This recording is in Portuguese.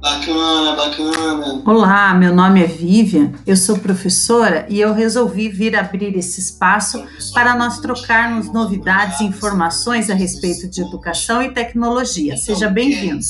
Bacana, bacana. Olá, meu nome é Vivian, eu sou professora e eu resolvi vir abrir esse espaço para nós trocarmos novidades e informações a respeito de educação e tecnologia. Seja então, é bem-vindo.